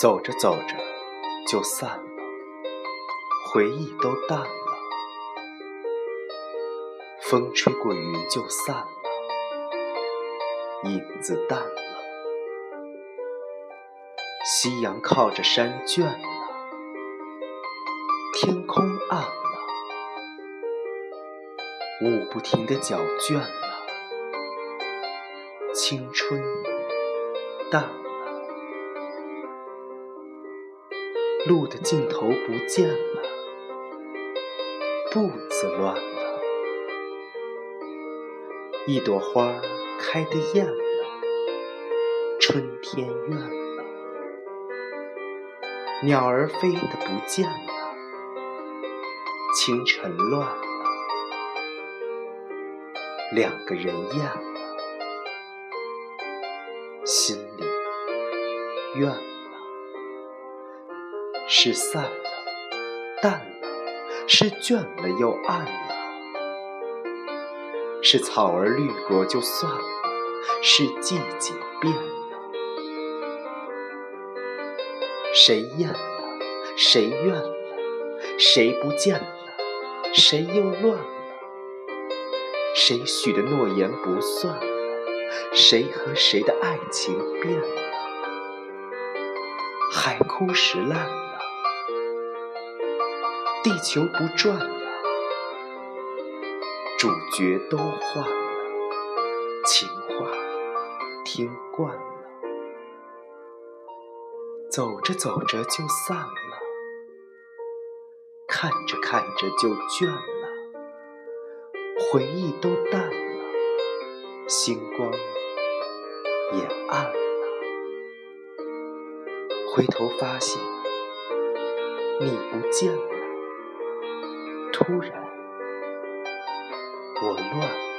走着走着就散了，回忆都淡了。风吹过，云就散了。影子淡了。夕阳靠着山倦了，天空暗了。舞不停的脚倦了，青春淡了。路的尽头不见了，步子乱了。一朵花开得艳了，春天怨了。鸟儿飞得不见了，清晨乱了。两个人厌了，心里怨了。是散了，淡了，是倦了又暗了，是草儿绿过就算了，是季节变了。谁厌了，谁怨了，谁不见了，谁又乱了？谁许的诺言不算了，谁和谁的爱情变了？海枯石烂了。地球不转了，主角都换了，情话听惯了，走着走着就散了，看着看着就倦了，回忆都淡了，星光也暗了，回头发现你不见了。突然，我乱了。